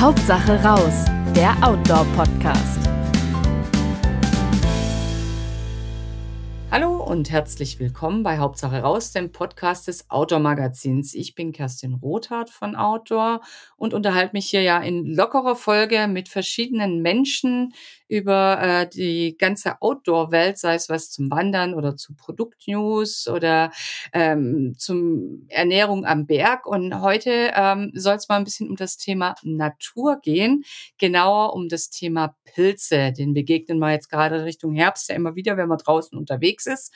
Hauptsache raus, der Outdoor-Podcast. Hallo und herzlich willkommen bei Hauptsache raus, dem Podcast des Outdoor Magazins. Ich bin Kerstin Rothardt von Outdoor und unterhalte mich hier ja in lockerer Folge mit verschiedenen Menschen über äh, die ganze Outdoor-Welt, sei es was zum Wandern oder zu Produktnews oder ähm, zum Ernährung am Berg. Und heute ähm, soll es mal ein bisschen um das Thema Natur gehen, genauer um das Thema Pilze. Den begegnen wir jetzt gerade Richtung Herbst ja immer wieder, wenn man draußen unterwegs ist.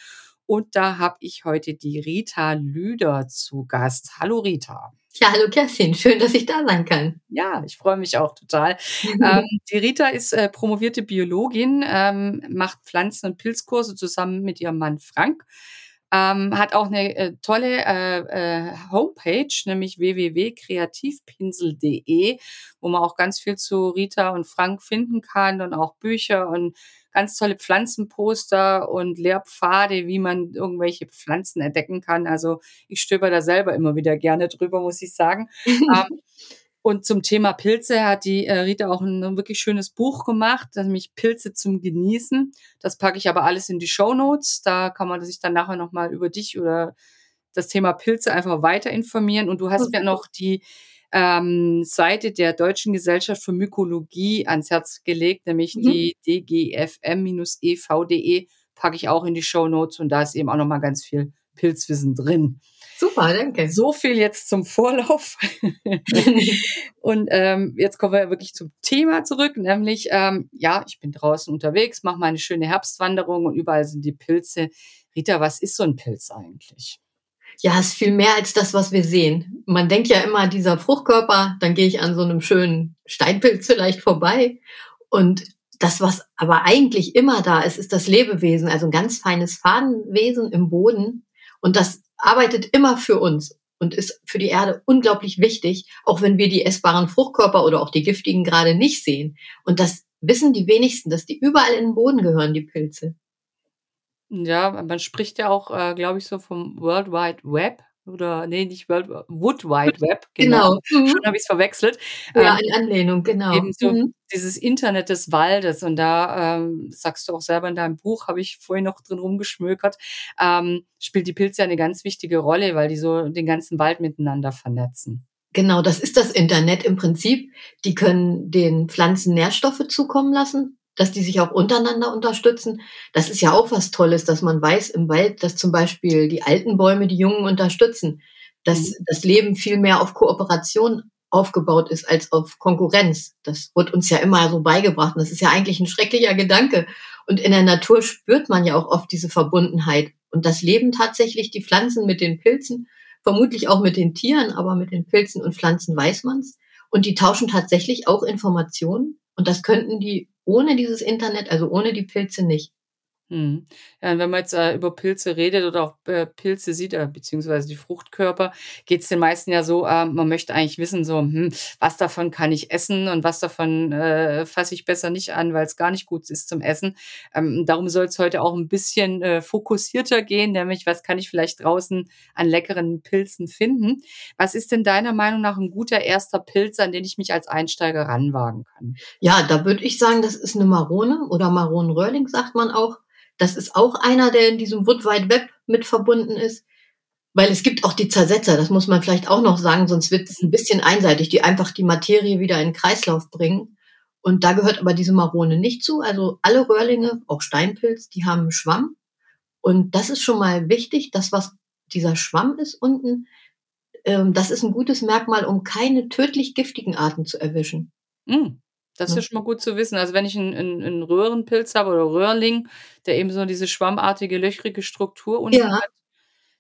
Und da habe ich heute die Rita Lüder zu Gast. Hallo Rita. Ja, hallo Kerstin, schön, dass ich da sein kann. Ja, ich freue mich auch total. ähm, die Rita ist äh, promovierte Biologin, ähm, macht Pflanzen- und Pilzkurse zusammen mit ihrem Mann Frank. Ähm, hat auch eine äh, tolle äh, äh, Homepage, nämlich www.kreativpinsel.de, wo man auch ganz viel zu Rita und Frank finden kann und auch Bücher und ganz tolle Pflanzenposter und Lehrpfade, wie man irgendwelche Pflanzen entdecken kann. Also ich stöber da selber immer wieder gerne drüber, muss ich sagen. ähm, und zum Thema Pilze hat die äh, Rita auch ein, ein, wirklich schönes Buch gemacht, nämlich Pilze zum Genießen. Das packe ich aber alles in die Show Notes. Da kann man sich dann nachher nochmal über dich oder das Thema Pilze einfach weiter informieren. Und du hast mir noch die ähm, Seite der Deutschen Gesellschaft für Mykologie ans Herz gelegt, nämlich mhm. die dgfm-ev.de, e, packe ich auch in die Show Notes und da ist eben auch nochmal ganz viel Pilzwissen drin. Super, danke. So viel jetzt zum Vorlauf. und ähm, jetzt kommen wir wirklich zum Thema zurück, nämlich, ähm, ja, ich bin draußen unterwegs, mache meine schöne Herbstwanderung und überall sind die Pilze. Rita, was ist so ein Pilz eigentlich? ja, es ist viel mehr als das, was wir sehen. Man denkt ja immer, dieser Fruchtkörper, dann gehe ich an so einem schönen Steinpilz vielleicht vorbei. Und das, was aber eigentlich immer da ist, ist das Lebewesen, also ein ganz feines Fadenwesen im Boden. Und das arbeitet immer für uns und ist für die Erde unglaublich wichtig, auch wenn wir die essbaren Fruchtkörper oder auch die giftigen gerade nicht sehen. Und das wissen die wenigsten, dass die überall in den Boden gehören, die Pilze. Ja, man spricht ja auch, äh, glaube ich, so vom World Wide Web oder nee, nicht World Wood Wide Web. Genau. genau. Mhm. Schon habe ich es verwechselt. Ja, ähm, in Anlehnung, genau. Eben so mhm. dieses Internet des Waldes. Und da ähm, sagst du auch selber in deinem Buch, habe ich vorhin noch drin rumgeschmökert, ähm, spielt die Pilze eine ganz wichtige Rolle, weil die so den ganzen Wald miteinander vernetzen. Genau, das ist das Internet im Prinzip. Die können den Pflanzen Nährstoffe zukommen lassen dass die sich auch untereinander unterstützen. Das ist ja auch was Tolles, dass man weiß im Wald, dass zum Beispiel die alten Bäume die Jungen unterstützen, dass mhm. das Leben viel mehr auf Kooperation aufgebaut ist als auf Konkurrenz. Das wird uns ja immer so beigebracht. Und das ist ja eigentlich ein schrecklicher Gedanke. Und in der Natur spürt man ja auch oft diese Verbundenheit. Und das Leben tatsächlich die Pflanzen mit den Pilzen, vermutlich auch mit den Tieren, aber mit den Pilzen und Pflanzen weiß man's. Und die tauschen tatsächlich auch Informationen. Und das könnten die ohne dieses Internet, also ohne die Pilze nicht. Hm. Ja, wenn man jetzt äh, über Pilze redet oder auch äh, Pilze sieht, äh, beziehungsweise die Fruchtkörper, geht es den meisten ja so, äh, man möchte eigentlich wissen, so, hm, was davon kann ich essen und was davon äh, fasse ich besser nicht an, weil es gar nicht gut ist zum Essen. Ähm, darum soll es heute auch ein bisschen äh, fokussierter gehen, nämlich was kann ich vielleicht draußen an leckeren Pilzen finden. Was ist denn deiner Meinung nach ein guter erster Pilz, an den ich mich als Einsteiger ranwagen kann? Ja, da würde ich sagen, das ist eine Marone oder Maronenröhrling, sagt man auch. Das ist auch einer, der in diesem Wood Wide Web mit verbunden ist. Weil es gibt auch die Zersetzer, das muss man vielleicht auch noch sagen, sonst wird es ein bisschen einseitig, die einfach die Materie wieder in den Kreislauf bringen. Und da gehört aber diese Marone nicht zu. Also alle Röhrlinge, auch Steinpilz, die haben einen Schwamm. Und das ist schon mal wichtig, dass was dieser Schwamm ist unten, ähm, das ist ein gutes Merkmal, um keine tödlich giftigen Arten zu erwischen. Mm. Das ist ja schon mal gut zu wissen. Also wenn ich einen, einen, einen Röhrenpilz habe oder Röhrling, der eben so diese schwammartige, löchrige Struktur unten ja. hat,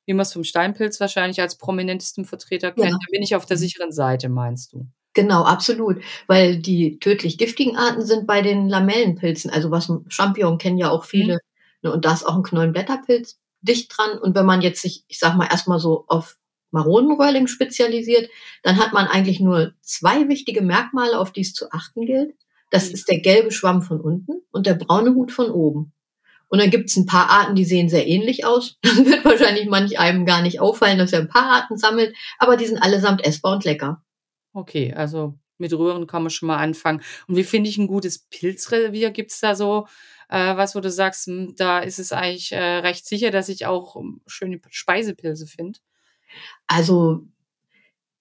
wie man es vom Steinpilz wahrscheinlich als prominentesten Vertreter kennt, ja. dann bin ich auf der mhm. sicheren Seite, meinst du? Genau, absolut. Weil die tödlich giftigen Arten sind bei den Lamellenpilzen, also was Champignon kennen ja auch viele. Mhm. Ne, und da ist auch ein Knollenblätterpilz dicht dran. Und wenn man jetzt sich, ich sag mal, erstmal so auf Maronenröhrling spezialisiert, dann hat man eigentlich nur zwei wichtige Merkmale, auf die es zu achten gilt. Das ist der gelbe Schwamm von unten und der braune Hut von oben. Und dann gibt es ein paar Arten, die sehen sehr ähnlich aus. Dann wird wahrscheinlich manch einem gar nicht auffallen, dass er ein paar Arten sammelt, aber die sind allesamt essbar und lecker. Okay, also Mit Röhren kann man schon mal anfangen. Und wie finde ich ein gutes Pilzrevier? Gibt's da so äh, was, wo du sagst, hm, da ist es eigentlich äh, recht sicher, dass ich auch hm, schöne Speisepilze finde? Also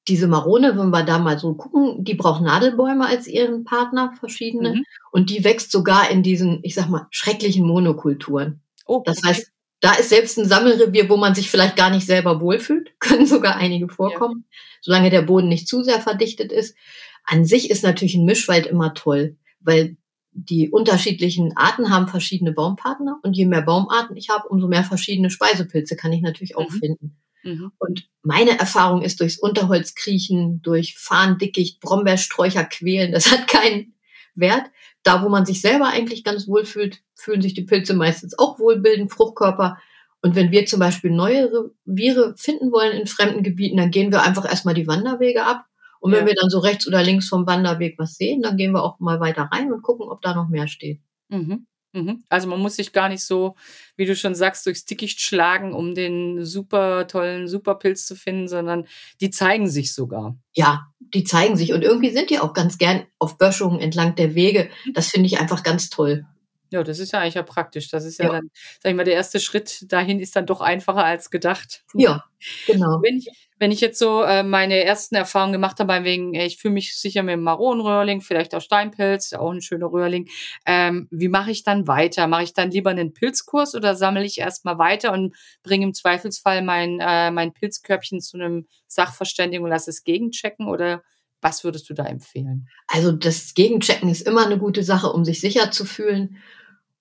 diese Marone, wenn wir da mal so gucken, die braucht Nadelbäume als ihren Partner, verschiedene. Mhm. Und die wächst sogar in diesen, ich sag mal, schrecklichen Monokulturen. Oh, das okay. heißt, da ist selbst ein Sammelrevier, wo man sich vielleicht gar nicht selber wohlfühlt, können sogar einige vorkommen, ja. solange der Boden nicht zu sehr verdichtet ist. An sich ist natürlich ein Mischwald immer toll, weil die unterschiedlichen Arten haben verschiedene Baumpartner und je mehr Baumarten ich habe, umso mehr verschiedene Speisepilze kann ich natürlich auch mhm. finden. Mhm. Und meine Erfahrung ist durchs Unterholz kriechen, durch Farndickicht, Brombeersträucher quälen, das hat keinen Wert. Da, wo man sich selber eigentlich ganz wohl fühlt, fühlen sich die Pilze meistens auch wohlbildend, Fruchtkörper. Und wenn wir zum Beispiel neue Viren finden wollen in fremden Gebieten, dann gehen wir einfach erstmal die Wanderwege ab. Und wenn ja. wir dann so rechts oder links vom Wanderweg was sehen, dann gehen wir auch mal weiter rein und gucken, ob da noch mehr steht. Mhm. Mhm. Also man muss sich gar nicht so, wie du schon sagst, durchs Dickicht schlagen, um den super tollen Superpilz zu finden, sondern die zeigen sich sogar. Ja, die zeigen sich und irgendwie sind die auch ganz gern auf Böschungen entlang der Wege. Mhm. Das finde ich einfach ganz toll. Ja, das ist ja eigentlich ja praktisch. Das ist ja, ja, dann, sag ich mal, der erste Schritt dahin ist dann doch einfacher als gedacht. Ja, genau. Wenn ich, wenn ich jetzt so äh, meine ersten Erfahrungen gemacht habe, wegen, ich fühle mich sicher mit dem Maronenröhrling, vielleicht auch Steinpilz, auch ein schöner Röhrling. Ähm, wie mache ich dann weiter? Mache ich dann lieber einen Pilzkurs oder sammle ich erstmal weiter und bringe im Zweifelsfall mein, äh, mein Pilzkörbchen zu einem Sachverständigen und lasse es gegenchecken oder was würdest du da empfehlen? Also das Gegenchecken ist immer eine gute Sache, um sich sicher zu fühlen.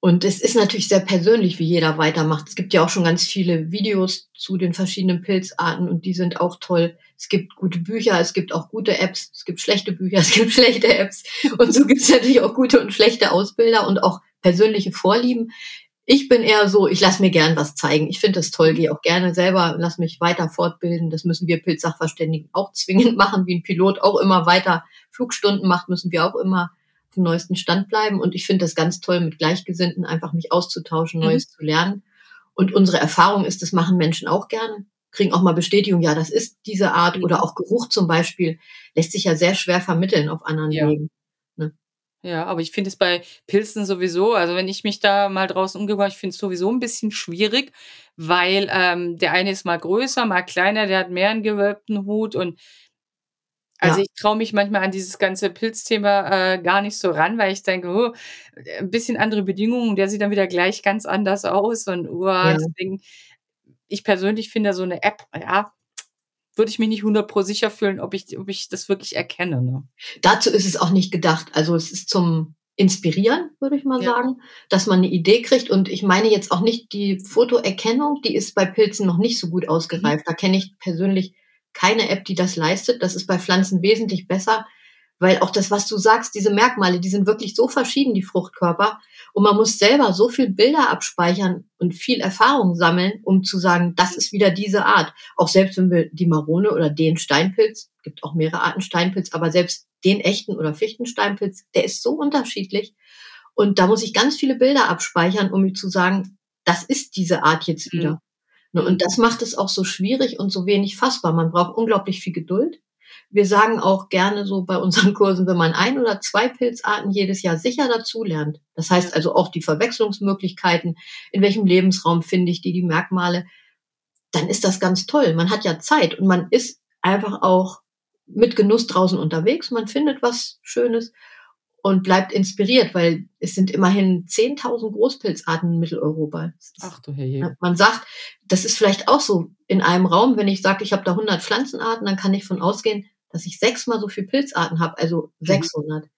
Und es ist natürlich sehr persönlich, wie jeder weitermacht. Es gibt ja auch schon ganz viele Videos zu den verschiedenen Pilzarten und die sind auch toll. Es gibt gute Bücher, es gibt auch gute Apps, es gibt schlechte Bücher, es gibt schlechte Apps. Und so gibt es natürlich auch gute und schlechte Ausbilder und auch persönliche Vorlieben. Ich bin eher so, ich lasse mir gern was zeigen. Ich finde das toll, gehe auch gerne selber, lass mich weiter fortbilden. Das müssen wir Pilzsachverständigen auch zwingend machen, wie ein Pilot auch immer weiter Flugstunden macht, müssen wir auch immer dem neuesten Stand bleiben. Und ich finde das ganz toll, mit Gleichgesinnten einfach mich auszutauschen, mhm. Neues zu lernen. Und unsere Erfahrung ist, das machen Menschen auch gerne, kriegen auch mal Bestätigung, ja, das ist diese Art. Mhm. Oder auch Geruch zum Beispiel lässt sich ja sehr schwer vermitteln auf anderen ja. Wegen. Ne? Ja, aber ich finde es bei Pilzen sowieso, also wenn ich mich da mal draußen umgebe, ich finde es sowieso ein bisschen schwierig, weil ähm, der eine ist mal größer, mal kleiner, der hat mehr einen gewölbten Hut und also ja. ich traue mich manchmal an dieses ganze Pilzthema äh, gar nicht so ran, weil ich denke, oh, ein bisschen andere Bedingungen, der sieht dann wieder gleich ganz anders aus und oh, ja. deswegen, ich persönlich finde so eine App, ja, würde ich mich nicht 100 sicher fühlen, ob ich, ob ich das wirklich erkenne. Ne? Dazu ist es auch nicht gedacht. Also es ist zum Inspirieren, würde ich mal ja. sagen, dass man eine Idee kriegt. Und ich meine jetzt auch nicht die Fotoerkennung, die ist bei Pilzen noch nicht so gut ausgereift. Mhm. Da kenne ich persönlich keine App, die das leistet. Das ist bei Pflanzen wesentlich besser, weil auch das, was du sagst, diese Merkmale, die sind wirklich so verschieden, die Fruchtkörper. Und man muss selber so viel Bilder abspeichern und viel Erfahrung sammeln, um zu sagen, das ist wieder diese Art. Auch selbst wenn wir die Marone oder den Steinpilz, gibt auch mehrere Arten Steinpilz, aber selbst den echten oder Fichtensteinpilz, der ist so unterschiedlich. Und da muss ich ganz viele Bilder abspeichern, um mir zu sagen, das ist diese Art jetzt wieder. Mhm. Ne, und das macht es auch so schwierig und so wenig fassbar. Man braucht unglaublich viel Geduld. Wir sagen auch gerne so bei unseren Kursen, wenn man ein oder zwei Pilzarten jedes Jahr sicher dazulernt. Das heißt also auch die Verwechslungsmöglichkeiten, in welchem Lebensraum finde ich die, die Merkmale, dann ist das ganz toll. Man hat ja Zeit und man ist einfach auch mit Genuss draußen unterwegs. Man findet was Schönes und bleibt inspiriert, weil es sind immerhin 10.000 Großpilzarten in Mitteleuropa. Ach du Herr. Man sagt, das ist vielleicht auch so in einem Raum, wenn ich sage, ich habe da 100 Pflanzenarten, dann kann ich von ausgehen, dass ich sechsmal so viel Pilzarten habe, also 600. Mhm.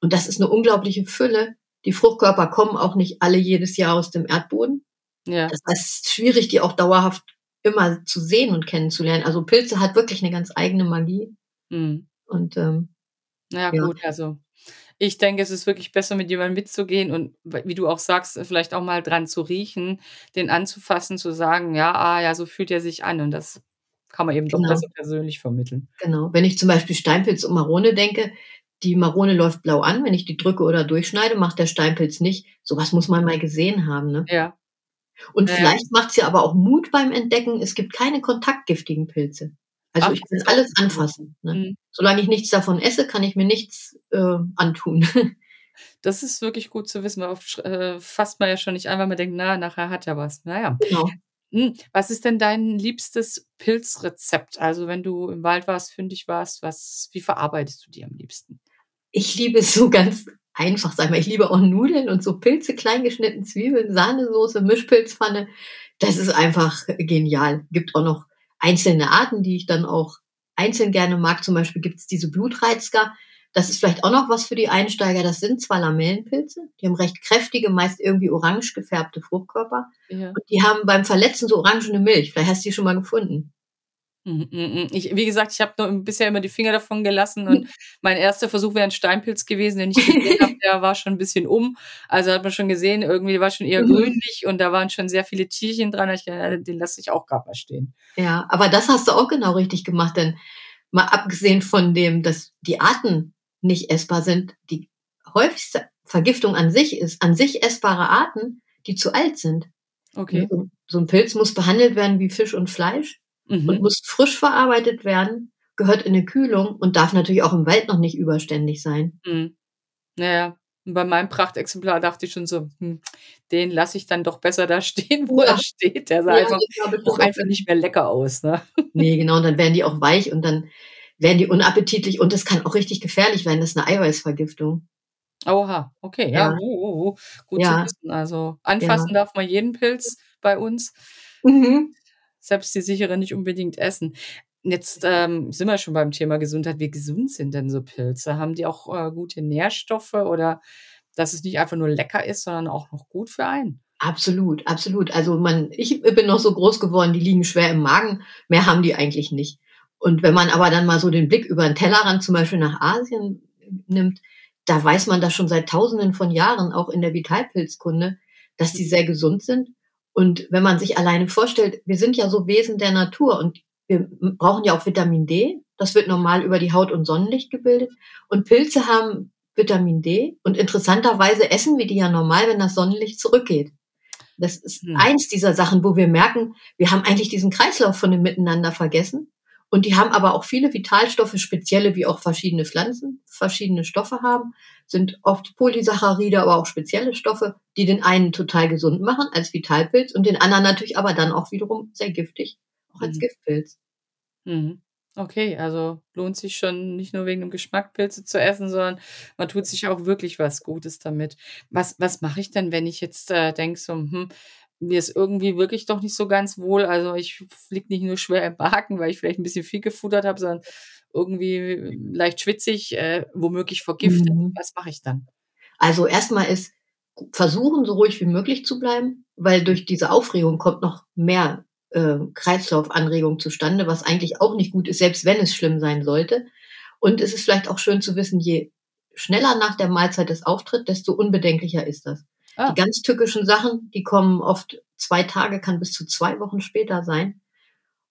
Und das ist eine unglaubliche Fülle. Die Fruchtkörper kommen auch nicht alle jedes Jahr aus dem Erdboden. Ja. Das heißt, es ist schwierig, die auch dauerhaft immer zu sehen und kennenzulernen. Also Pilze hat wirklich eine ganz eigene Magie. Mhm. Und ähm, ja, ja, gut, also ich denke, es ist wirklich besser, mit jemandem mitzugehen und wie du auch sagst, vielleicht auch mal dran zu riechen, den anzufassen, zu sagen, ja, ah, ja, so fühlt er sich an. Und das kann man eben genau. doch besser persönlich vermitteln. Genau. Wenn ich zum Beispiel Steinpilz und Marone denke, die Marone läuft blau an, wenn ich die drücke oder durchschneide, macht der Steinpilz nicht. Sowas muss man mal gesehen haben. Ne? Ja. Und ja. vielleicht macht ja aber auch Mut beim Entdecken, es gibt keine kontaktgiftigen Pilze. Also, Ach, ich kann alles anfassen, ne? Mhm. Solange ich nichts davon esse, kann ich mir nichts, äh, antun. Das ist wirklich gut zu wissen, oft äh, fasst man ja schon nicht an, weil man denkt: „Na, nachher hat er was.“ Na ja. Genau. Hm, was ist denn dein liebstes Pilzrezept? Also, wenn du im Wald warst, fündig warst, was wie verarbeitest du die am liebsten? Ich liebe es so ganz einfach, ich mal. Ich liebe auch Nudeln und so Pilze, klein geschnitten, Zwiebeln, Sahnesoße, Mischpilzpfanne. Das ist einfach genial. Gibt auch noch einzelne Arten, die ich dann auch einzeln gerne mag. Zum Beispiel gibt's diese Blutreizger. Das ist vielleicht auch noch was für die Einsteiger. Das sind zwar Lamellenpilze, die haben recht kräftige, meist irgendwie orange gefärbte Fruchtkörper Ja. und die haben beim Verletzen so orangene Milch. Vielleicht hast du die schon mal gefunden. Mhm, mhm, mhm. Ich wie gesagt, ich habe nur bisher immer die Finger davon gelassen und mein erster Versuch wäre 'n Steinpilz gewesen, den ich gesehen habe, der war schon 'n bisschen um. Also, hat man schon gesehen, irgendwie war schon eher Mhm. grünlich und da waren schon sehr viele Tierchen dran. Ich gedacht: „Ja, den lasse ich auch grad mal stehen.“ Ja, aber das hast du auch genau richtig gemacht, denn mal abgesehen von dem, dass die Arten nicht essbar sind, die häufigste Vergiftung an sich ist an sich essbare Arten, die zu alt sind. Okay. so 'n so 'n Pilz muss behandelt werden wie Fisch und Fleisch und Mhm. muss frisch verarbeitet werden, gehört in 'ne Kühlung und darf natürlich auch im Wald noch nicht überständig sein. Mhm. Ja, ja. Und bei meinem Prachtexemplar dachte ich schon so: „Hm, den lasse ich dann doch besser da stehen, wo er Ja. steht.“ Der sah Ja, einfach auch einfach nicht mehr lecker aus, ne? Ne, genau, und dann werden die auch weich und dann werden die unappetitlich und das kann auch richtig gefährlich werden. Das ist 'ne Eiweißvergiftung. Oha, okay, ja, Ja. uh, uh, uh, gut zu Ja. wissen. Also, anfassen darf man jeden Pilz bei uns. Mhm. Selbst die sicheren nicht unbedingt essen. Jetzt, ähm, sind wir schon beim Thema Gesundheit. Wie gesund sind denn so Pilze? Haben die auch, äh, gute Nährstoffe oder dass es nicht einfach nur lecker ist, sondern auch noch gut für einen? Absolut, absolut. Also, man ich bin noch so groß geworden, die liegen schwer im Magen. Mehr haben die eigentlich nicht. Und wenn man aber dann mal so den Blick über 'n Tellerrand zum Beispiel nach Asien nimmt, da weiß man das schon seit Tausenden von Jahren, auch in der Vitalpilzkunde, dass die Mhm. sehr gesund sind. Und wenn man sich alleine vorstellt, wir sind ja so Wesen der Natur und wir brauchen ja auch Vitamin D. Das wird normal über die Haut und Sonnenlicht gebildet. Und Pilze haben Vitamin D und interessanterweise essen wir die ja normal, wenn das Sonnenlicht zurückgeht. Das ist Hm. eins dieser Sachen, wo wir merken, wir haben eigentlich diesen Kreislauf von dem Miteinander vergessen. Und die haben aber auch viele Vitalstoffe, spezielle, wie auch verschiedene Pflanzen verschiedene Stoffe haben, sind oft Polysaccharide, aber auch spezielle Stoffe, die den einen total gesund machen als Vitalpilz und den anderen natürlich aber dann auch wiederum sehr giftig, auch als Mhm. Giftpilz. Mhm. Okay, also lohnt sich schon nicht nur wegen dem Geschmack Pilze zu essen, sondern man tut sich auch wirklich was Gutes damit. Was was mache ich denn, wenn ich jetzt, äh, denke so: „Hm, mir ist irgendwie wirklich doch nicht so ganz wohl. Also, ich liege nicht nur schwer im Magen, weil ich vielleicht 'n bisschen viel gefuttert habe, sondern irgendwie leicht schwitzig, äh, womöglich vergiftet.“ Mhm. Was mache ich dann? Also, erst mal ist versuchen, so ruhig wie möglich zu bleiben, weil durch diese Aufregung kommt noch mehr, äh, Kreislaufanregung zustande, was eigentlich auch nicht gut ist, selbst wenn es schlimm sein sollte. Und es ist vielleicht auch schön zu wissen, je schneller nach der Mahlzeit es auftritt, desto unbedenklicher ist das. Die Ah. ganz tückischen Sachen, die kommen oft 2 Tage, kann bis zu 2 Wochen später sein.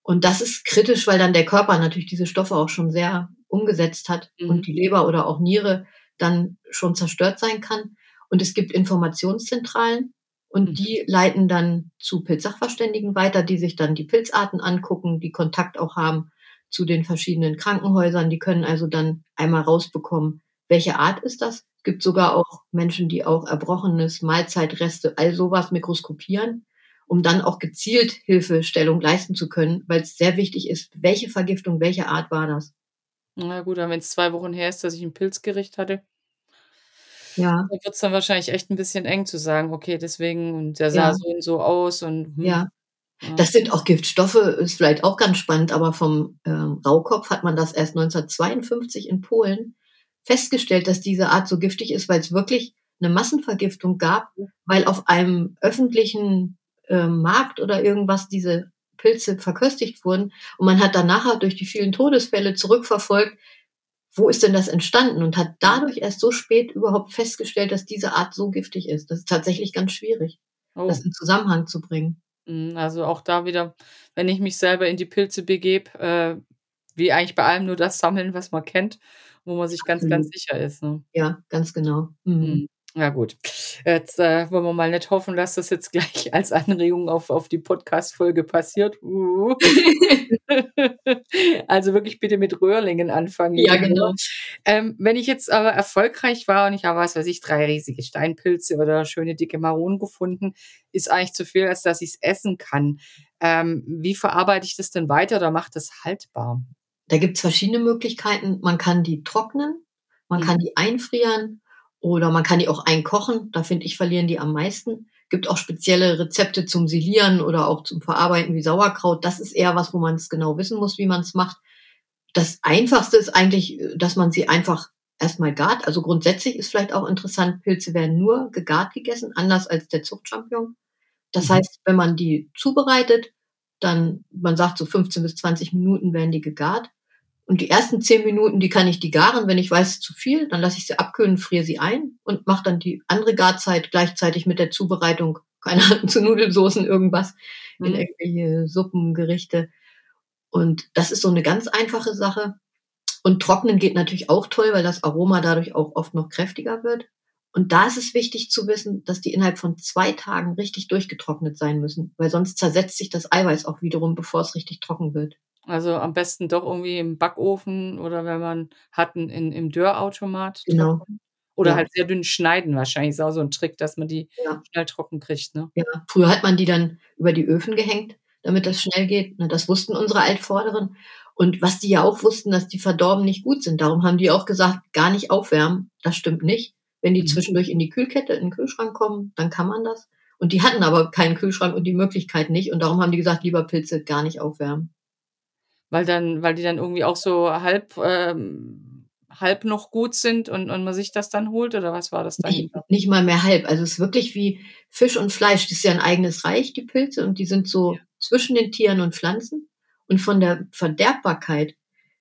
Und das ist kritisch, weil dann der Körper natürlich diese Stoffe auch schon sehr umgesetzt hat Mhm. und die Leber oder auch Niere dann schon zerstört sein kann. Und es gibt Informationszentralen und Mhm. die leiten dann zu Pilzsachverständigen weiter, die sich dann die Pilzarten angucken, die Kontakt auch haben zu den verschiedenen Krankenhäusern. Die können also dann einmal rausbekommen, welche Art ist das. Es gibt sogar auch Menschen, die auch Erbrochenes, Mahlzeitreste, all so was mikroskopieren, um dann auch gezielt Hilfestellung leisten zu können, weil's sehr wichtig ist, welche Vergiftung, welche Art war das? Na gut, aber wenn's 2 Wochen her ist, dass ich 'n Pilzgericht hatte Ja. da wird's dann wahrscheinlich echt 'n bisschen eng zu sagen: „Okay, deswegen und der sah Ja. so und so aus und hm.“ Ja. Ja. Das sind auch Giftstoffe, ist vielleicht auch ganz spannend, aber vom, ähm, Rauhkopf hat man das erst 1952 in Polen festgestellt, dass diese Art so giftig ist, weil's wirklich 'ne Massenvergiftung gab, weil auf einem öffentlichen, ähm, Markt oder irgendwas diese Pilze verköstigt wurden. Und man hat dann nachher durch die vielen Todesfälle zurückverfolgt, wo ist denn das entstanden und hat dadurch erst so spät überhaupt festgestellt, dass diese Art so giftig ist. Das ist tatsächlich ganz schwierig, Oh. das in Zusammenhang zu bringen. Mhm, also auch da wieder, wenn ich mich selber in die Pilze begebe, äh, wie eigentlich bei allem nur das sammeln, was man kennt, wo man sich ganz, ganz Absolut. sicher ist, ne? Ja, ganz genau. Mhm. Mhm. Ja gut, jetzt, äh, wollen wir mal nicht hoffen, dass das jetzt gleich als Anregung auf auf die Podcast-Folge passiert. Uh. Also, wirklich bitte mit Röhrlingen anfangen, Ja, genau. Ähm, wenn ich jetzt aber erfolgreich war und ich habe, was weiß ich, 3 riesige Steinpilze oder schöne dicke Maronen gefunden, ist eigentlich zu viel, als dass ich's essen kann. Ähm, wie verarbeite ich das denn weiter oder mache das haltbar? Da gibt's verschiedene Möglichkeiten. Man kann die trocknen, man kann Mhm. die einfrieren oder man kann die auch einkochen. Da finde ich, verlieren die am meisten. Gibt auch spezielle Rezepte zum Silieren oder auch zum Verarbeiten wie Sauerkraut. Das ist eher was, wo man's genau wissen muss, wie man's macht. Das Einfachste ist eigentlich, dass man sie einfach erst mal gart. Also, grundsätzlich ist vielleicht auch interessant, Pilze werden nur gegart gegessen, anders als der Zuchtchampignon. Das Mhm. heißt, wenn man die zubereitet, dann man sagt so 15 bis 20 Minuten werden die gegart. Und die ersten 10 Minuten, die kann ich die garen. Wenn ich weiß, zu viel, dann lasse ich sie abkühlen, friere sie ein und mache dann die andere Garzeit gleichzeitig mit der Zubereitung, keine Ahnung, zu Nudelsoßen, irgendwas in Mhm. irgendwelche Suppengerichte. Und das ist so 'ne ganz einfache Sache. Und trocknen geht natürlich auch toll, weil das Aroma dadurch auch oft noch kräftiger wird. Und da ist es wichtig zu wissen, dass die innerhalb von 2 Tagen richtig durchgetrocknet sein müssen, weil sonst zersetzt sich das Eiweiß auch wiederum, bevor's richtig trocken wird. Also, am besten doch irgendwie im Backofen oder wenn man hat 'n in im Dörrautomat Genau. oder Ja. halt sehr dünn schneiden wahrscheinlich, ist auch so 'n Trick, dass man die Ja. schnell trocken kriegt, ne? Ja, früher hat man die dann über die Öfen gehängt, damit das schnell geht, ne? Das wussten unsere Altvorderen. Und was die ja auch wussten, dass die verdorben nicht gut sind. Darum haben die auch gesagt: „Gar nicht aufwärmen.“ Das stimmt nicht. Wenn die Mhm. zwischendurch in die Kühlkette in 'n Kühlschrank kommen, dann kann man das. Und die hatten aber keinen Kühlschrank und die Möglichkeit nicht. Und darum haben die gesagt: „Lieber Pilze gar nicht aufwärmen.“ Weil dann weil die dann irgendwie auch so halb ähm, halb noch gut sind und und man sich das dann holt oder was war das Ne, dahinter? nicht mal mehr halb. Also, es ist wirklich wie Fisch und Fleisch. Das ist ja 'n eigenes Reich, die Pilze, und die sind so Ja. zwischen den Tieren und Pflanzen. Und von der Verderbbarkeit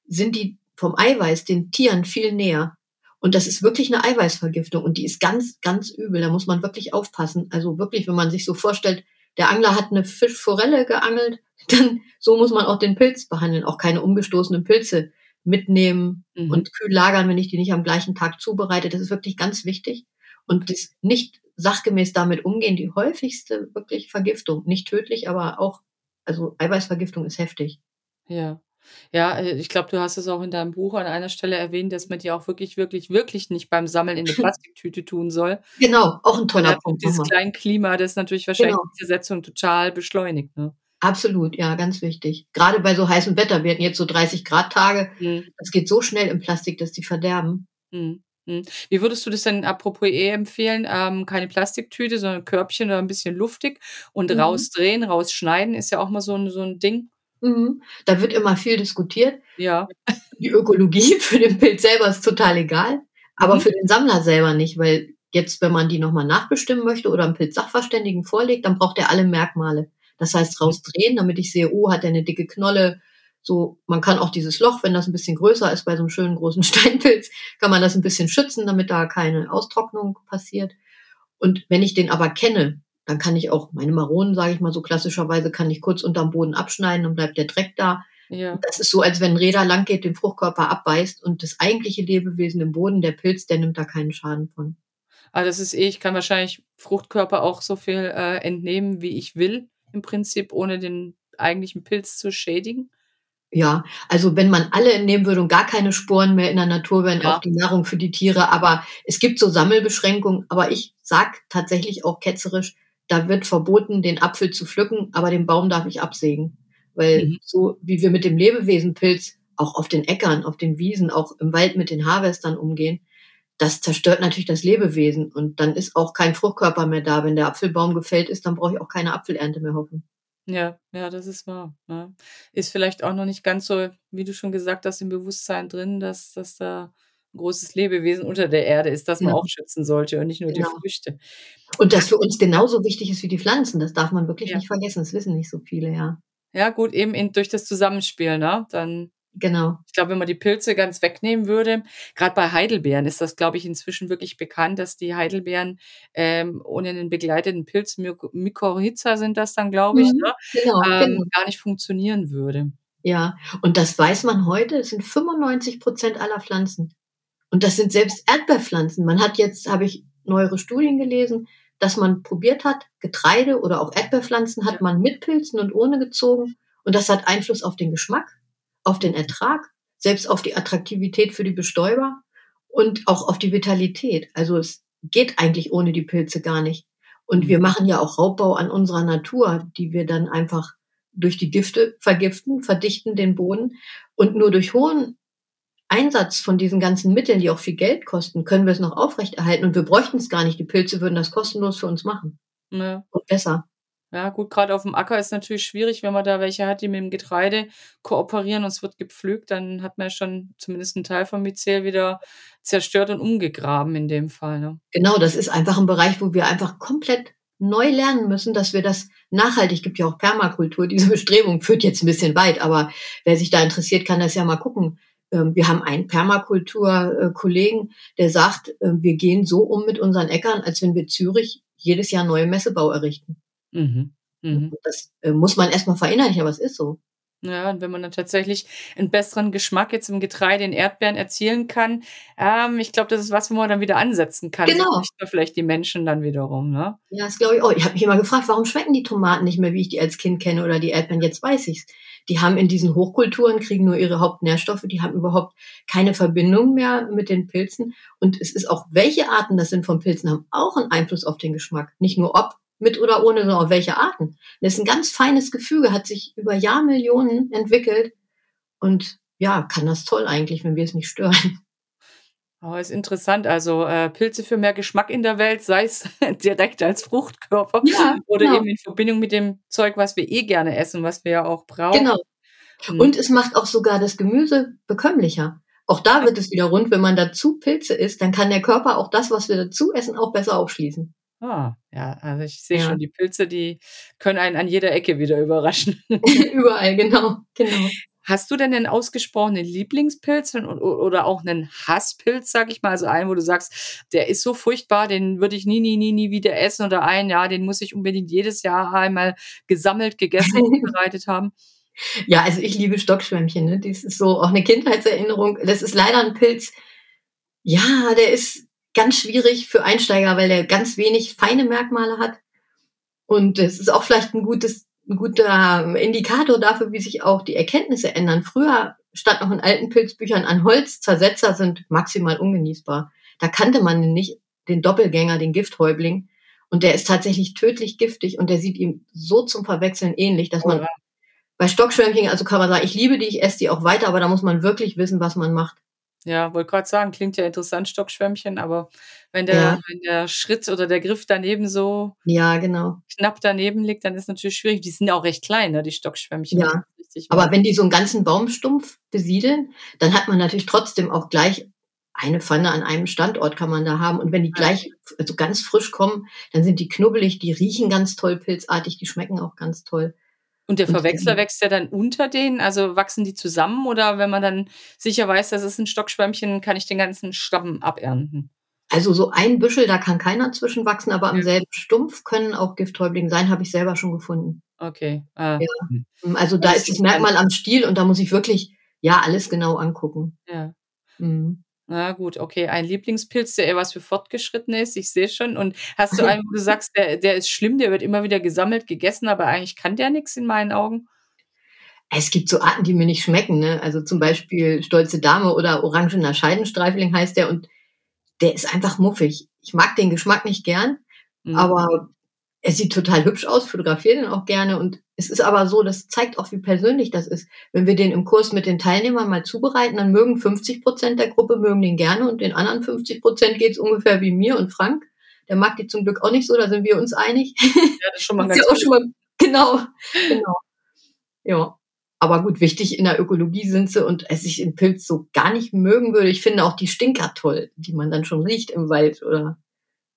sind die vom Eiweiß den Tieren viel näher. Und das ist wirklich 'ne Eiweißvergiftung und die ist ganz, ganz übel. Da muss man wirklich aufpassen. Also, wirklich, wenn man sich so vorstellt, der Angler hat 'ne Fischforelle geangelt, dann so muss man auch den Pilz behandeln. Auch keine umgestoßenen Pilze mitnehmen Mhm. und kühl lagern, wenn ich die nicht am gleichen Tag zubereite. Das ist wirklich ganz wichtig. Und das nicht sachgemäß damit umgehen, die häufigste wirklich Vergiftung, nicht tödlich, aber auch also, Eiweißvergiftung ist heftig. Ja. Ja, äh, ich glaube, du hast es auch in deinem Buch an einer Stelle erwähnt, dass man die auch wirklich, wirklich, wirklich nicht beim Sammeln in 'ne Plastiktüte tun soll. Genau, auch 'n Weil toller einfach Punkt dieses nochmal. Kleinklima, das natürlich wahrscheinlich Genau. die Zersetzung total beschleunigt, ne? Absolut, ja, ganz wichtig. Grade bei so heißem Wetter. Wir hatten jetzt so 30 C Tage. Mhm. Das geht so schnell im Plastik, dass die verderben. Mhm. Mhm. Wie würdest du das denn apropos eh empfehlen? Ähm, keine Plastiktüte, sondern Körbchen oder 'n bisschen luftig und Mhm. rausdrehen, rausschneiden ist ja auch mal so 'n so 'n Ding. Mhm. Da wird immer viel diskutiert. Ja. Die Ökologie für den Pilz selber ist total egal, aber Mhm. für den Sammler selber nicht, weil jetzt, wenn man die noch mal nachbestimmen möchte oder 'n Pilzsachverständigen vorlegt, dann braucht er alle Merkmale. Das heißt, rausdrehen, damit ich sehe: „Oh, hat der 'ne dicke Knolle?“ So, man kann auch dieses Loch, wenn das 'n bisschen größer ist bei so 'nem schönen großen Steinpilz, kann man das 'n bisschen schützen, damit da keine Austrocknung passiert. Und wenn ich den aber kenne, dann kann ich auch meine Maronen, sage ich mal so klassischerweise, kann ich kurz unterm Boden abschneiden, dann bleibt der Dreck da. Ja. Das ist so, als wenn 'n Räder langgeht, den Fruchtkörper abbeißt und das eigentliche Lebewesen im Boden, der Pilz, der nimmt da keinen Schaden von. Ah, das ist eh ich kann wahrscheinlich Fruchtkörper auch so viel, äh, entnehmen, wie ich will im Prinzip, ohne den eigentlichen Pilz zu schädigen? Ja, also, wenn man alle entnehmen würde und gar keine Sporen mehr in der Natur wären, auch Ja. die Nahrung für die Tiere. Aber es gibt so Sammelbeschränkungen. Aber ich sage tatsächlich auch ketzerisch, da wird verboten, den Apfel zu pflücken, aber den Baum darf ich absägen. Weil Mhm. so wie wir mit dem Lebewesenpilz auch auf den Äckern, auf den Wiesen, auch im Wald mit den Harvestern umgehen, das zerstört natürlich das Lebewesen. Und dann ist auch kein Fruchtkörper mehr da. Wenn der Apfelbaum gefällt ist, dann brauche ich auch keine Apfelernte mehr hoffen. Ja, ja, das ist wahr, ne? Ist vielleicht auch noch nicht ganz so, wie du schon gesagt hast, im Bewusstsein drin, dass dass da großes Lebewesen unter der Erde ist, das man Genau. auch schützen sollte und nicht nur die Genau. Früchte. Und das für uns genauso wichtig ist wie die Pflanzen. Das darf man wirklich Ja. nicht vergessen. Das wissen nicht so viele, ja. Ja gut, eben in durch das Zusammenspiel, ne? Dann Genau. ich glaube, wenn man die Pilze ganz wegnehmen würde grad bei Heidelbeeren ist das, glaube ich, inzwischen wirklich bekannt, dass die Heidelbeeren, ähm, ohne 'nen begleiteten Pilz Myko Mykorrhiza sind das dann, glaube ich, Mhm. ne, Genau, ähm, genau. gar nicht funktionieren würde. Ja, und das weiß man heute. Es sind 95 % aller Pflanzen. Und das sind selbst Erdbeerpflanzen. Man hat jetzt habe ich neuere Studien gelesen, dass man probiert hat, Getreide oder auch Erdbeerpflanzen hat man mit Pilzen und ohne gezogen. Und das hat Einfluss auf den Geschmack, auf den Ertrag, selbst auf die Attraktivität für die Bestäuber und auch auf die Vitalität. Also es geht eigentlich ohne die Pilze gar nicht. Und wir machen ja auch Raubbau an unserer Natur, die wir dann einfach durch die Gifte vergiften, verdichten den Boden. Und nur durch hohen Einsatz von diesen ganzen Mitteln, die auch viel Geld kosten, können wir es noch aufrechterhalten. Und wir bräuchten es gar nicht. Die Pilze würden das kostenlos für uns machen. Ja. Und besser. Ja, gut, gerade auf dem Acker ist natürlich schwierig, wenn man da welche hat, die mit dem Getreide kooperieren und es wird gepflügt, dann hat man ja schon zumindest einen Teil vom Myzel wieder zerstört und umgegraben in dem Fall. Ne? Genau, das ist einfach ein Bereich, wo wir einfach komplett neu lernen müssen, dass wir das nachhaltig, gibt ja auch Permakultur, diese Bestrebung führt jetzt ein bisschen weit, aber wer sich da interessiert, kann das ja mal gucken. Ähm, wir haben einen Permakultur-Kollegen, der sagt, ähm, wir gehen so um mit unseren Äckern, als wenn wir Zürich jedes Jahr neue Messebau errichten. Mhm. Mhm. Das äh, muss man erstmal verinnerlichen, aber es ist so. Ja, und wenn man dann tatsächlich einen besseren Geschmack jetzt im Getreide in Erdbeeren erzielen kann, ähm, ich glaube, das ist was, wo man dann wieder ansetzen kann. Genau. Vielleicht die Menschen dann wiederum, ne? Ja, das glaube ich auch. Ich habe mich immer gefragt, warum schmecken die Tomaten nicht mehr, wie ich die als Kind kenne, oder die Erdbeeren? Jetzt weiß ich's. Die haben in diesen Hochkulturen, kriegen nur ihre Hauptnährstoffe, die haben überhaupt keine Verbindung mehr mit den Pilzen. Und es ist auch, welche Arten das sind von Pilzen, haben auch einen Einfluss auf den Geschmack. Nicht nur ob, mit oder ohne, sondern auf welche Arten. Das ist ein ganz feines Gefüge, hat sich über Jahrmillionen entwickelt und ja, kann das toll eigentlich, wenn wir es nicht stören. Oh, ist interessant. Also äh, Pilze für mehr Geschmack in der Welt, sei es direkt als Fruchtkörper ja, oder genau. eben in Verbindung mit dem Zeug, was wir eh gerne essen, was wir ja auch brauchen. Genau. Hm. Und es macht auch sogar das Gemüse bekömmlicher. Auch da wird es wieder rund, wenn man dazu Pilze isst, dann kann der Körper auch das, was wir dazu essen, auch besser aufschließen. Ah, ja, also ich sehe Ja. schon, die Pilze, die können einen an jeder Ecke wieder überraschen. Überall, genau, genau. Hast du denn einen ausgesprochenen Lieblingspilz oder auch einen Hasspilz, sag ich mal? Also einen, wo du sagst, der ist so furchtbar, den würde ich nie, nie, nie, nie wieder essen oder einen, ja, den muss ich unbedingt jedes Jahr einmal gesammelt, gegessen, zubereitet haben? Ja, also ich liebe Stockschwämmchen, ne? Das ist so auch eine Kindheitserinnerung. Das ist leider ein Pilz. Ja, der ist ganz schwierig für Einsteiger, weil der ganz wenig feine Merkmale hat. Und es ist auch vielleicht ein gutes, ein guter Indikator dafür, wie sich auch die Erkenntnisse ändern. Früher stand noch in alten Pilzbüchern an Holz, Zersetzer sind maximal ungenießbar. Da kannte man nicht den Doppelgänger, den Gifthäubling. Und der ist tatsächlich tödlich giftig und der sieht ihm so zum Verwechseln ähnlich, dass man oh bei Stockschwämmchen, also kann man sagen, ich liebe die, ich esse die auch weiter, aber da muss man wirklich wissen, was man macht. Ja, wollte gerade sagen, klingt ja interessant, Stockschwämmchen, aber wenn der, ja. wenn der Schritt oder der Griff daneben so ja, genau. knapp daneben liegt, dann ist es natürlich schwierig. Die sind ja auch recht klein, ne, die Stockschwämmchen. Ja, aber wenn die so einen ganzen Baumstumpf besiedeln, dann hat man natürlich trotzdem auch gleich eine Pfanne an einem Standort kann man da haben. Und wenn die gleich also ganz frisch kommen, dann sind die knubbelig, die riechen ganz toll pilzartig, die schmecken auch ganz toll. Und der Verwechsler wächst ja dann unter denen? Also wachsen die zusammen? Oder wenn man dann sicher weiß, das ist ein Stockschwämmchen, kann ich den ganzen Stamm abernten? Also so ein Büschel, da kann keiner zwischenwachsen, aber am selben Stumpf können auch Gifthäublinge sein, habe ich selber schon gefunden. Okay. Ah. Ja. Also da ist das Merkmal am Stiel und da muss ich wirklich ja alles genau angucken. Ja. Mhm. Na gut, okay. Ein Lieblingspilz, der eher was für Fortgeschrittene ist, ich sehe schon. Und hast du einen, wo du sagst, der, der ist schlimm, der wird immer wieder gesammelt, gegessen, aber eigentlich kann der nichts in meinen Augen? Es gibt so Arten, die mir nicht schmecken. Ne? Also zum Beispiel Stolze Dame oder Orangener Scheidenstreifling heißt der und der ist einfach muffig. Ich mag den Geschmack nicht gern, mhm. aber er sieht total hübsch aus, fotografiere den auch gerne und es ist aber so, das zeigt auch, wie persönlich das ist. Wenn wir den im Kurs mit den Teilnehmern mal zubereiten, dann mögen 50 Prozent der Gruppe mögen den gerne und den anderen 50 Prozent geht es ungefähr wie mir und Frank. Der mag die zum Glück auch nicht so, da sind wir uns einig. Ja, das ist schon mal ganz ja auch schon mal, Genau, genau. Ja. Aber gut, wichtig in der Ökologie sind sie und es ich den Pilz so gar nicht mögen würde. Ich finde auch die Stinker toll, die man dann schon riecht im Wald oder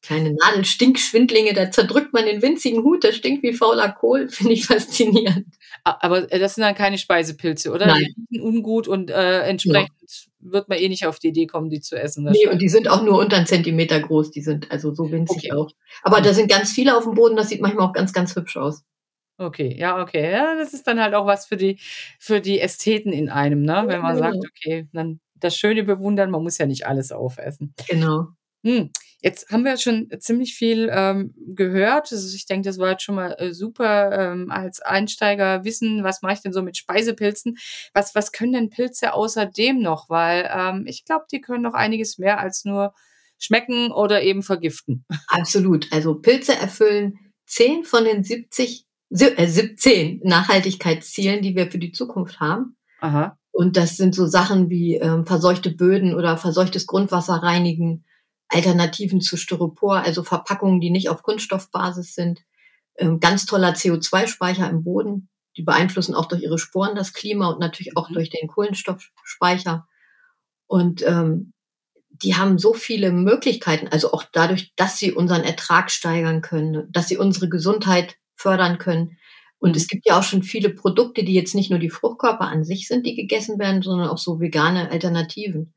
kleine Nadelstinkschwindlinge, da zerdrückt man den winzigen Hut, der stinkt wie fauler Kohl, finde ich faszinierend. Aber äh, das sind dann keine Speisepilze, oder? Nein. Die sind ungut und äh, entsprechend ja. wird man eh nicht auf die Idee kommen, die zu essen. Nee, und die sind auch nur unter einen Zentimeter groß, die sind also so winzig okay. auch. Aber da sind ganz viele auf dem Boden, das sieht manchmal auch ganz, ganz hübsch aus. Okay, ja, okay. Ja, das ist dann halt auch was für die, für die Ästheten in einem, ne? Wenn man sagt, okay, dann das Schöne bewundern, man muss ja nicht alles aufessen. Genau. Hm. Jetzt haben wir schon ziemlich viel ähm, gehört. Also ich denke, das war jetzt schon mal äh, super ähm, als Einsteiger wissen, was mache ich denn so mit Speisepilzen? Was, was können denn Pilze außerdem noch? Weil ähm, ich glaube, die können noch einiges mehr als nur schmecken oder eben vergiften. Absolut. Also Pilze erfüllen zehn von den 70, äh, 17 Nachhaltigkeitszielen, die wir für die Zukunft haben. Aha. Und das sind so Sachen wie ähm, verseuchte Böden oder verseuchtes Grundwasser reinigen, Alternativen zu Styropor, also Verpackungen, die nicht auf Kunststoffbasis sind. Ähm, ganz toller CO2-Speicher im Boden. Die beeinflussen auch durch ihre Sporen das Klima und natürlich auch mhm. durch den Kohlenstoffspeicher. Und ähm, die haben so viele Möglichkeiten, also auch dadurch, dass sie unseren Ertrag steigern können, dass sie unsere Gesundheit fördern können. Und es gibt ja auch schon viele Produkte, die jetzt nicht nur die Fruchtkörper an sich sind, die gegessen werden, sondern auch so vegane Alternativen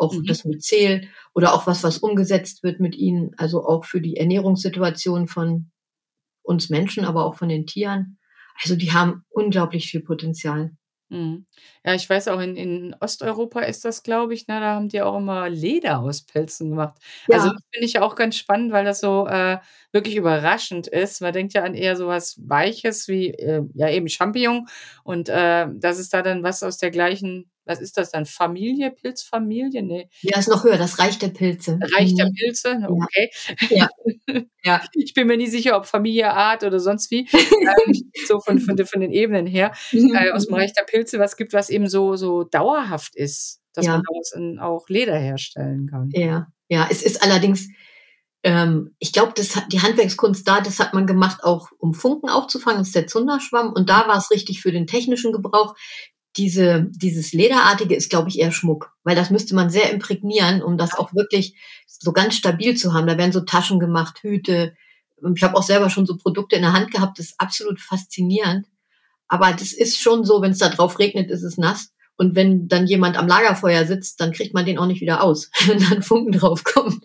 auch mhm. das Myzel oder auch was, was umgesetzt wird mit ihnen, also auch für die Ernährungssituation von uns Menschen, aber auch von den Tieren. Also die haben unglaublich viel Potenzial. Mhm. Ja, ich weiß auch, in, in Osteuropa ist das, glaube ich, ne, da haben die auch immer Leder aus Pilzen gemacht. Also ja. Also das finde ich ja auch ganz spannend, weil das so äh, wirklich überraschend ist. Man denkt ja an eher so was Weiches wie äh, ja eben Champignon und äh, das ist da dann was aus der gleichen was ist das dann? Familie, Pilzfamilie? Nee. Ja, ist noch höher, das Reich der Pilze. Reich der mhm. Pilze, okay. Ja. ja. Ich bin mir nie sicher, ob Familie, Art oder sonst wie. ähm, so von, von, von, den Ebenen her. Mhm. Äh, aus dem Reich der Pilze, was gibt, was eben so, so dauerhaft ist, dass ja. man daraus auch Leder herstellen kann. Ja, ja. Es ist allerdings, ähm, ich glaube, die Handwerkskunst da, das hat man gemacht, auch um Funken aufzufangen, das ist der Zunderschwamm. Und da war es richtig für den technischen Gebrauch diese, dieses Lederartige ist, glaube ich, eher Schmuck, weil das müsste man sehr imprägnieren, um das auch wirklich so ganz stabil zu haben. Da werden so Taschen gemacht, Hüte. Ich habe auch selber schon so Produkte in der Hand gehabt, das ist absolut faszinierend. Aber das ist schon so, wenn es da drauf regnet, ist es nass. Und wenn dann jemand am Lagerfeuer sitzt, dann kriegt man den auch nicht wieder aus, wenn dann Funken drauf kommt.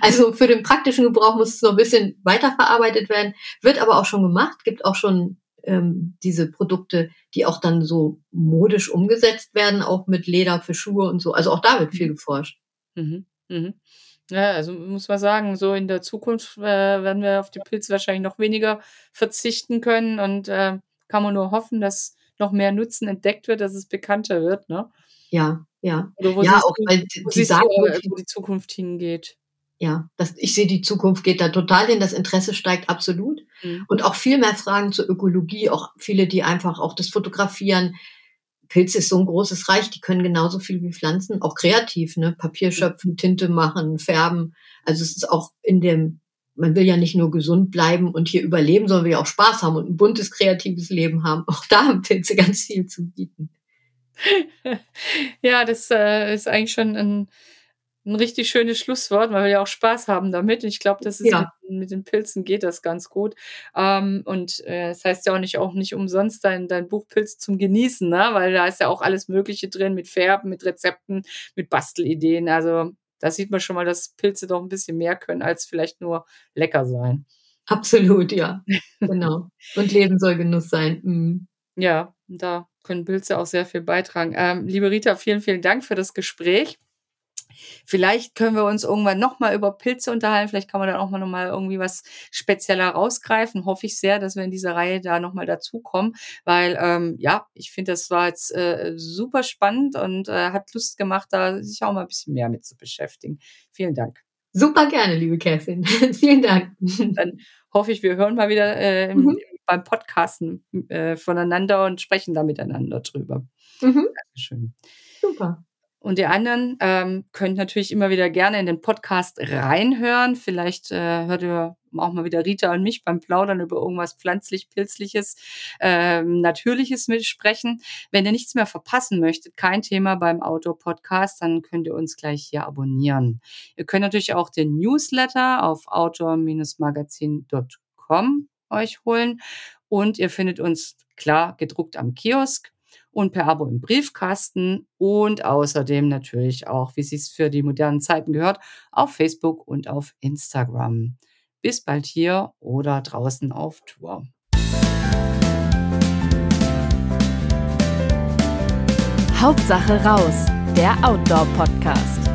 Also für den praktischen Gebrauch muss es noch ein bisschen weiterverarbeitet werden, wird aber auch schon gemacht, gibt auch schon ähm, diese Produkte, die auch dann so modisch umgesetzt werden, auch mit Leder für Schuhe und so. Also auch da wird viel mhm. geforscht. Mhm. Mhm. Ja, also muss man sagen, so in der Zukunft äh, werden wir auf die Pilze wahrscheinlich noch weniger verzichten können und äh, kann man nur hoffen, dass noch mehr Nutzen entdeckt wird, dass es bekannter wird, ne? Ja, ja. Oder wo ja, auch weil die, die sagen, wo die Zukunft hingeht ja, das, ich sehe, die Zukunft geht da total hin, das Interesse steigt absolut. Mhm. Und auch viel mehr Fragen zur Ökologie, auch viele, die einfach auch das Fotografieren. Pilz ist so ein großes Reich, die können genauso viel wie Pflanzen, auch kreativ, ne? Papier schöpfen, Tinte machen, färben. Also es ist auch in dem, man will ja nicht nur gesund bleiben und hier überleben, sondern will ja auch Spaß haben und ein buntes, kreatives Leben haben. Auch da haben Pilze ganz viel zu bieten. ja, das äh, ist eigentlich schon ein ein richtig schönes Schlusswort. Man will ja auch Spaß haben damit. Ich glaube, das ist ja. mit, mit, den Pilzen geht das ganz gut. Ähm, und äh, das heißt ja auch nicht auch nicht umsonst dein, dein Buch Pilz zum Genießen, ne? weil da ist ja auch alles Mögliche drin mit Färben, mit Rezepten, mit Bastelideen. Also da sieht man schon mal, dass Pilze doch ein bisschen mehr können als vielleicht nur lecker sein. Absolut, ja. genau. Und Leben soll Genuss sein. Mhm. Ja, da können Pilze auch sehr viel beitragen. Ähm, liebe Rita, vielen, vielen Dank für das Gespräch. Vielleicht können wir uns irgendwann nochmal über Pilze unterhalten. Vielleicht kann man dann auch mal nochmal irgendwie was spezieller rausgreifen. Hoffe ich sehr, dass wir in dieser Reihe da nochmal dazukommen, weil ähm, ja, ich finde, das war jetzt äh, super spannend und äh, hat Lust gemacht, da sich auch mal ein bisschen mehr mit zu beschäftigen. Vielen Dank. Super gerne, liebe Kerstin. Vielen Dank. Dann hoffe ich, wir hören mal wieder äh, im, mhm. beim Podcasten äh, voneinander und sprechen da miteinander drüber. Mhm. Dankeschön. Super. Und die anderen ähm, könnt natürlich immer wieder gerne in den Podcast reinhören. Vielleicht äh, hört ihr auch mal wieder Rita und mich beim Plaudern über irgendwas pflanzlich-pilzliches, ähm, Natürliches mitsprechen. Wenn ihr nichts mehr verpassen möchtet, kein Thema beim Outdoor-Podcast, dann könnt ihr uns gleich hier abonnieren. Ihr könnt natürlich auch den Newsletter auf outdoor-magazin.com euch holen und ihr findet uns klar gedruckt am Kiosk und per Abo im Briefkasten und außerdem natürlich auch, wie es für die modernen Zeiten gehört, auf Facebook und auf Instagram. Bis bald hier oder draußen auf Tour. Hauptsache raus, der Outdoor-Podcast.